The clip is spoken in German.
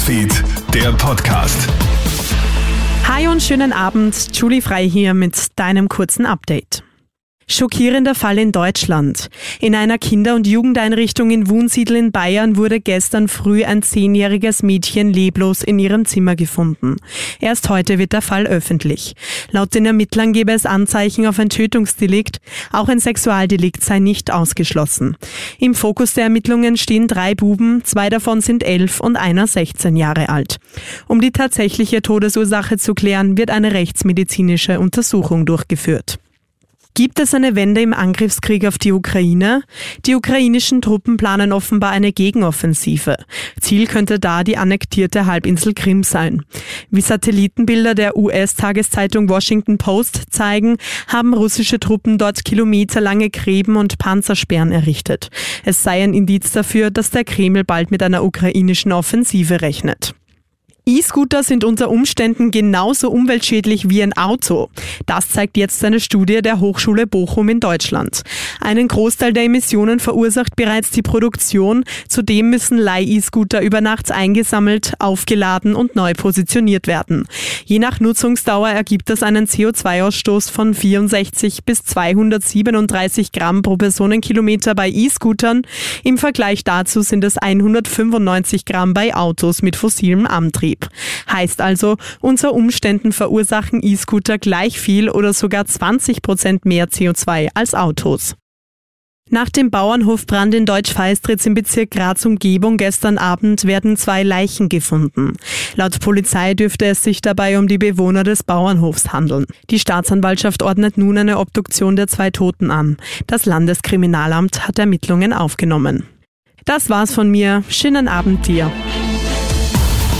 Newsfeed, der Podcast. Hi und schönen Abend, Julie Frei hier mit deinem kurzen Update. Schockierender Fall in Deutschland. In einer Kinder- und Jugendeinrichtung in Wunsiedel in Bayern wurde gestern früh ein zehnjähriges Mädchen leblos in ihrem Zimmer gefunden. Erst heute wird der Fall öffentlich. Laut den Ermittlern gebe es Anzeichen auf ein Tötungsdelikt. Auch ein Sexualdelikt sei nicht ausgeschlossen. Im Fokus der Ermittlungen stehen drei Buben, zwei davon sind elf und einer 16 Jahre alt. Um die tatsächliche Todesursache zu klären, wird eine rechtsmedizinische Untersuchung durchgeführt. Gibt es eine Wende im Angriffskrieg auf die Ukraine? Die ukrainischen Truppen planen offenbar eine Gegenoffensive. Ziel könnte da die annektierte Halbinsel Krim sein. Wie Satellitenbilder der US-Tageszeitung Washington Post zeigen, haben russische Truppen dort kilometerlange Gräben und Panzersperren errichtet. Es sei ein Indiz dafür, dass der Kreml bald mit einer ukrainischen Offensive rechnet. E-Scooter sind unter Umständen genauso umweltschädlich wie ein Auto. Das zeigt jetzt eine Studie der Hochschule Bochum in Deutschland. Einen Großteil der Emissionen verursacht bereits die Produktion. Zudem müssen Leih-E-Scooter über Nacht eingesammelt, aufgeladen und neu positioniert werden. Je nach Nutzungsdauer ergibt das einen CO2-Ausstoß von 64 bis 237 Gramm pro Personenkilometer bei E-Scootern. Im Vergleich dazu sind es 195 Gramm bei Autos mit fossilem Antrieb. Antrieb. Heißt also, unter Umständen verursachen E-Scooter gleich viel oder sogar 20 Prozent mehr CO2 als Autos. Nach dem Bauernhofbrand in Deutsch-Feistritz im Bezirk Graz Umgebung gestern Abend werden zwei Leichen gefunden. Laut Polizei dürfte es sich dabei um die Bewohner des Bauernhofs handeln. Die Staatsanwaltschaft ordnet nun eine Obduktion der zwei Toten an. Das Landeskriminalamt hat Ermittlungen aufgenommen. Das war's von mir. Schönen Abend dir.